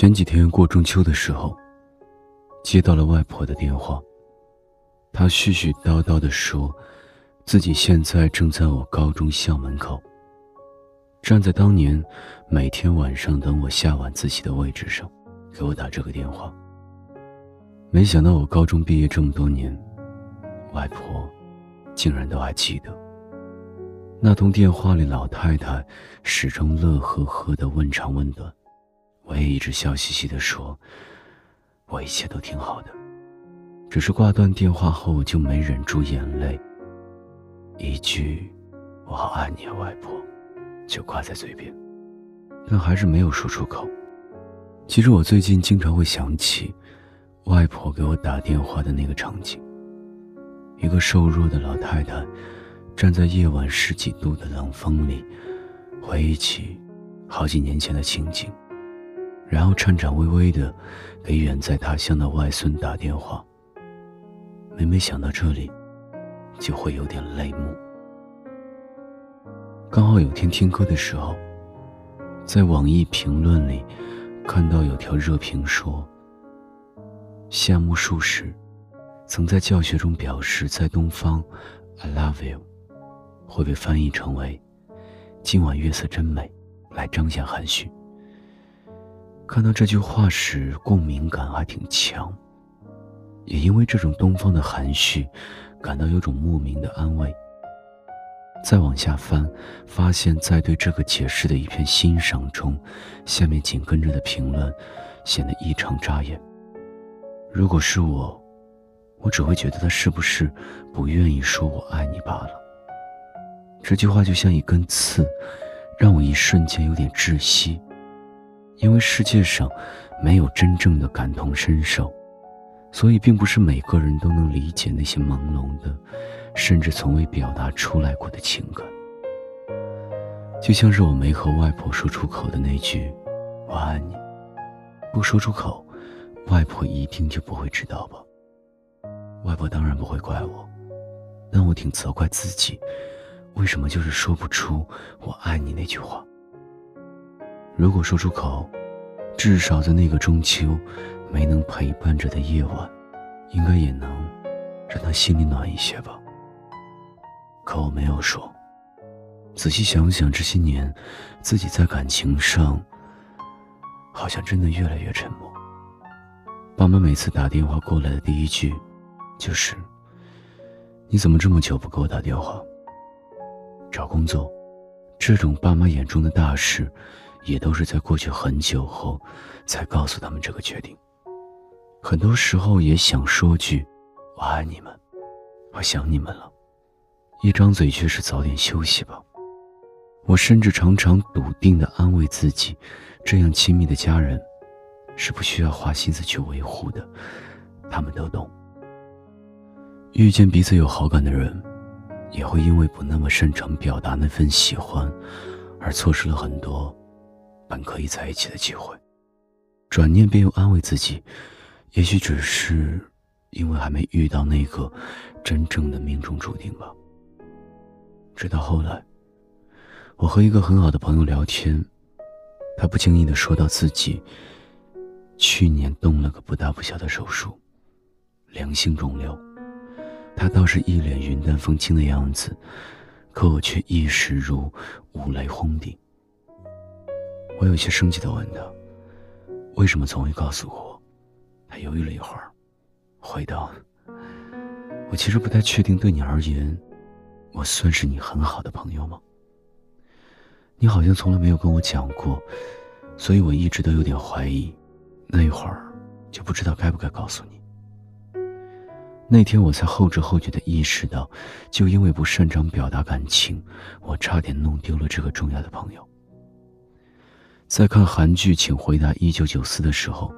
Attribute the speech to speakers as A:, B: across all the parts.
A: 前几天过中秋的时候，接到了外婆的电话。她絮絮叨叨地说，自己现在正在我高中校门口，站在当年每天晚上等我下晚自习的位置上，给我打这个电话。没想到我高中毕业这么多年，外婆竟然都还记得。那通电话里，老太太始终乐呵呵的问长问短。我也一直笑嘻嘻的说：“我一切都挺好的，只是挂断电话后就没忍住眼泪。一句‘我好爱你啊，外婆’，就挂在嘴边，但还是没有说出口。其实我最近经常会想起外婆给我打电话的那个场景：一个瘦弱的老太太站在夜晚十几度的冷风里，回忆起好几年前的情景。”然后颤颤巍巍的给远在他乡的外孙打电话。每每想到这里，就会有点泪目。刚好有天听歌的时候，在网易评论里看到有条热评说：“夏目漱石曾在教学中表示，在东方，I love you，会被翻译成为‘今晚月色真美’，来彰显含蓄。”看到这句话时，共鸣感还挺强。也因为这种东方的含蓄，感到有种莫名的安慰。再往下翻，发现在对这个解释的一片欣赏中，下面紧跟着的评论显得异常扎眼。如果是我，我只会觉得他是不是不愿意说我爱你罢了。这句话就像一根刺，让我一瞬间有点窒息。因为世界上没有真正的感同身受，所以并不是每个人都能理解那些朦胧的，甚至从未表达出来过的情感。就像是我没和外婆说出口的那句“我爱你”，不说出口，外婆一定就不会知道吧？外婆当然不会怪我，但我挺责怪自己，为什么就是说不出“我爱你”那句话。如果说出口，至少在那个中秋没能陪伴着的夜晚，应该也能让他心里暖一些吧。可我没有说。仔细想想，这些年自己在感情上，好像真的越来越沉默。爸妈每次打电话过来的第一句，就是：“你怎么这么久不给我打电话？”找工作，这种爸妈眼中的大事。也都是在过去很久后，才告诉他们这个决定。很多时候也想说句“我爱你们，我想你们了”，一张嘴却是“早点休息吧”。我甚至常常笃定地安慰自己，这样亲密的家人，是不需要花心思去维护的，他们都懂。遇见彼此有好感的人，也会因为不那么擅长表达那份喜欢，而错失了很多。本可以在一起的机会，转念便又安慰自己，也许只是因为还没遇到那个真正的命中注定吧。直到后来，我和一个很好的朋友聊天，他不经意的说到自己去年动了个不大不小的手术，良性肿瘤。他倒是一脸云淡风轻的样子，可我却一时如五雷轰顶。我有些生气的问他：“为什么从未告诉过我？”他犹豫了一会儿，回道：“我其实不太确定，对你而言，我算是你很好的朋友吗？你好像从来没有跟我讲过，所以我一直都有点怀疑。那一会儿，就不知道该不该告诉你。那天我才后知后觉的意识到，就因为不擅长表达感情，我差点弄丢了这个重要的朋友。”在看韩剧《请回答一九九四》的时候，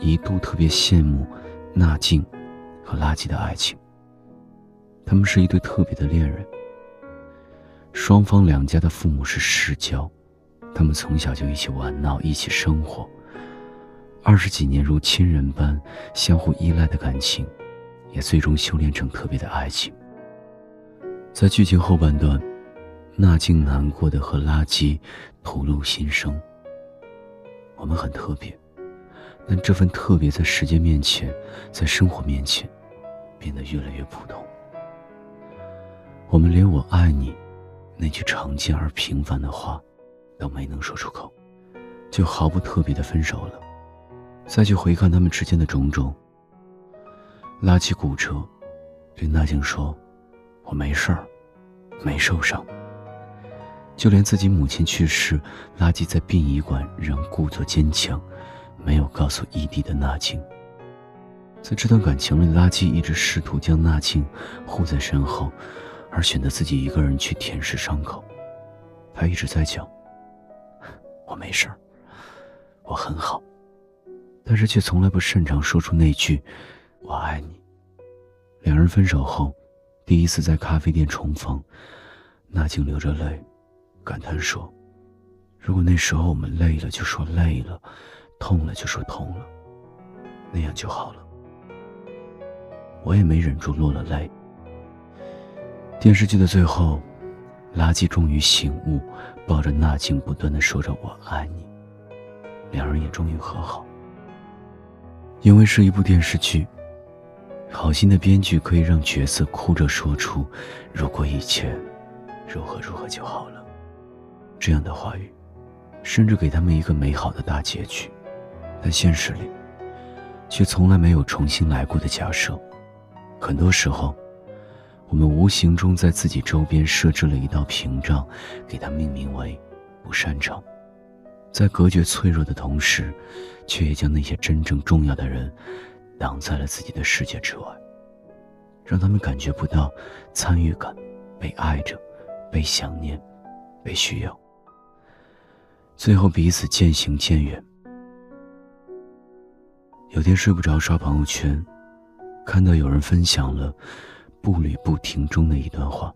A: 一度特别羡慕纳静和垃圾的爱情。他们是一对特别的恋人。双方两家的父母是世交，他们从小就一起玩闹，一起生活，二十几年如亲人般相互依赖的感情，也最终修炼成特别的爱情。在剧情后半段，纳静难过的和垃圾吐露心声。我们很特别，但这份特别在时间面前，在生活面前，变得越来越普通。我们连“我爱你”那句常见而平凡的话，都没能说出口，就毫不特别的分手了。再去回看他们之间的种种，拉起骨折，对娜静说：“我没事儿，没受伤。”就连自己母亲去世，垃圾在殡仪馆仍故作坚强，没有告诉异地的纳静。在这段感情里，垃圾一直试图将纳静护在身后，而选择自己一个人去舔舐伤口。他一直在讲：“我没事儿，我很好。”但是却从来不擅长说出那句“我爱你”。两人分手后，第一次在咖啡店重逢，纳静流着泪。感叹说：“如果那时候我们累了就说累了，痛了就说痛了，那样就好了。”我也没忍住落了泪。电视剧的最后，垃圾终于醒悟，抱着纳静不断的说着“我爱你”，两人也终于和好。因为是一部电视剧，好心的编剧可以让角色哭着说出“如果一切如何如何就好了”。这样的话语，甚至给他们一个美好的大结局，但现实里，却从来没有重新来过的假设。很多时候，我们无形中在自己周边设置了一道屏障，给它命名为“不擅长”。在隔绝脆弱的同时，却也将那些真正重要的人，挡在了自己的世界之外，让他们感觉不到参与感，被爱着，被想念，被需要。最后彼此渐行渐远。有天睡不着，刷朋友圈，看到有人分享了《步履不停》中的一段话。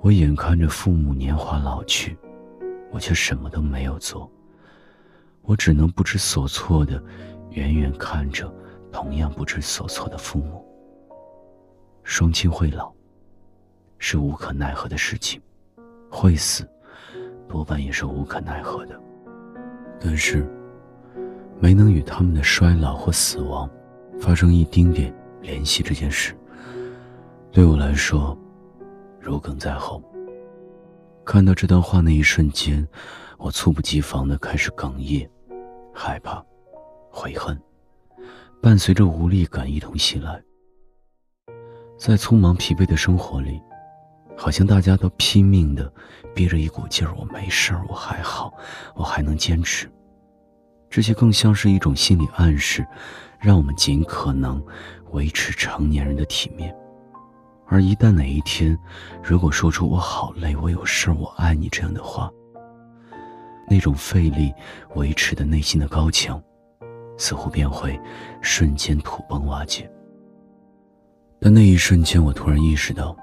A: 我眼看着父母年华老去，我却什么都没有做。我只能不知所措的远远看着同样不知所措的父母。双亲会老，是无可奈何的事情，会死。多半也是无可奈何的，但是没能与他们的衰老或死亡发生一丁点联系这件事，对我来说如鲠在喉。看到这段话那一瞬间，我猝不及防的开始哽咽，害怕，悔恨，伴随着无力感一同袭来。在匆忙疲惫的生活里。好像大家都拼命的憋着一股劲儿，我没事儿，我还好，我还能坚持。这些更像是一种心理暗示，让我们尽可能维持成年人的体面。而一旦哪一天，如果说出“我好累，我有事儿，我爱你”这样的话，那种费力维持的内心的高墙，似乎便会瞬间土崩瓦解。但那一瞬间，我突然意识到。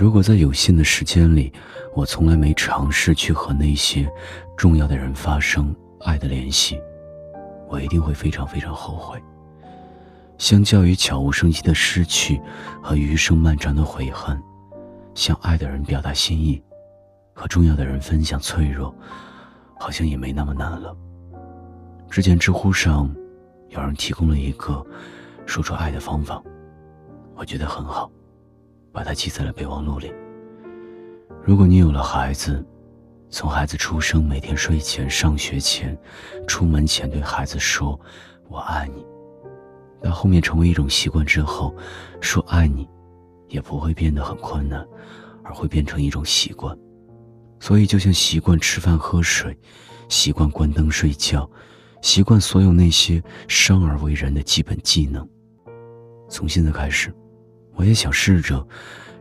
A: 如果在有限的时间里，我从来没尝试去和那些重要的人发生爱的联系，我一定会非常非常后悔。相较于悄无声息的失去和余生漫长的悔恨，向爱的人表达心意，和重要的人分享脆弱，好像也没那么难了。之前知乎上有人提供了一个说出爱的方法，我觉得很好。把它记在了备忘录里。如果你有了孩子，从孩子出生、每天睡前、上学前、出门前对孩子说“我爱你”，到后面成为一种习惯之后，说“爱你”也不会变得很困难，而会变成一种习惯。所以，就像习惯吃饭喝水，习惯关灯睡觉，习惯所有那些生而为人的基本技能。从现在开始。我也想试着，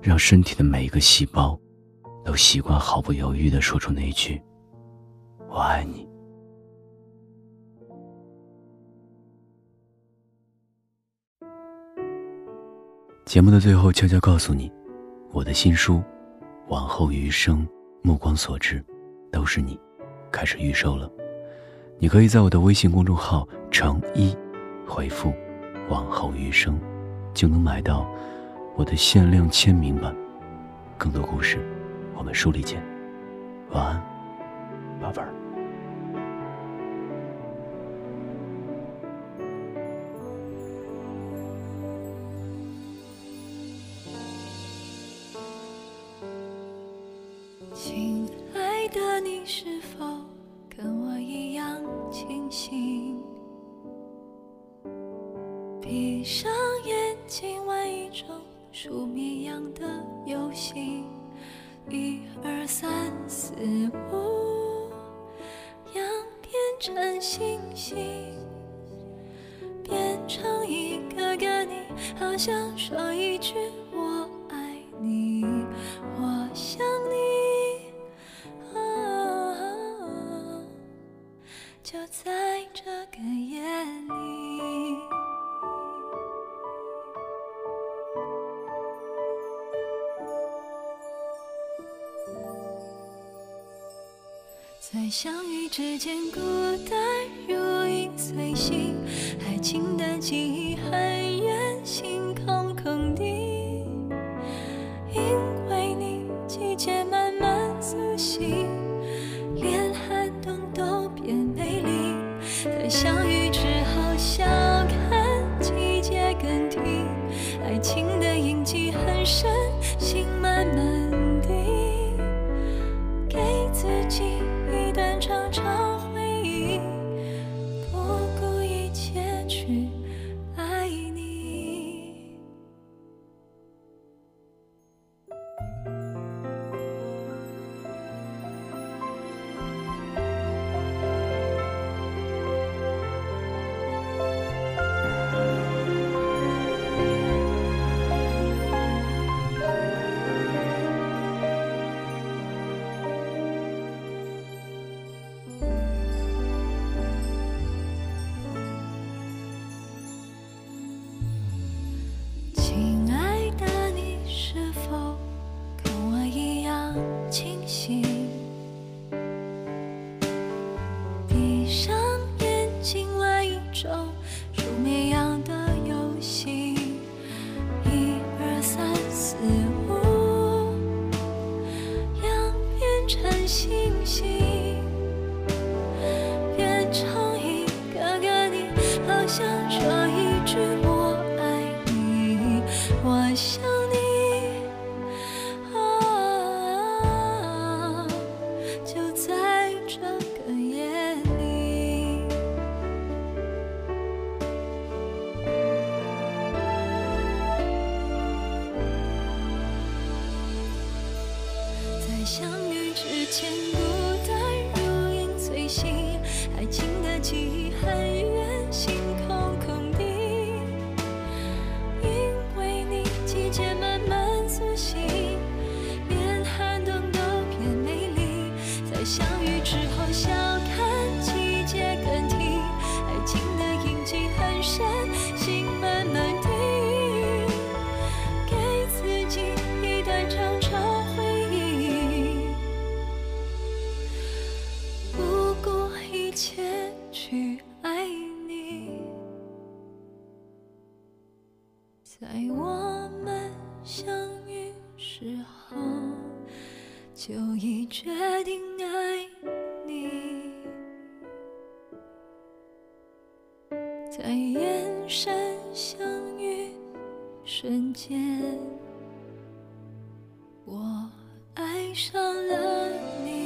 A: 让身体的每一个细胞，都习惯毫不犹豫的说出那一句“我爱你”。节目的最后，悄悄告诉你，我的新书《往后余生》，目光所至，都是你，开始预售了。你可以在我的微信公众号“成一”回复“往后余生”，就能买到。我的限量签名版。更多故事我们书里见。晚安宝贝儿。
B: 亲爱的你是否跟我一样清醒？闭上眼睛万一中数绵羊的游戏，一二三四五，羊变成星星，变成一个个你，好想说一句我爱你，我想你，就。在在相遇之间，孤单如影随形，爱情的记忆很前，孤单如影随形，爱情的记忆很在眼神相遇瞬间，我爱上了你。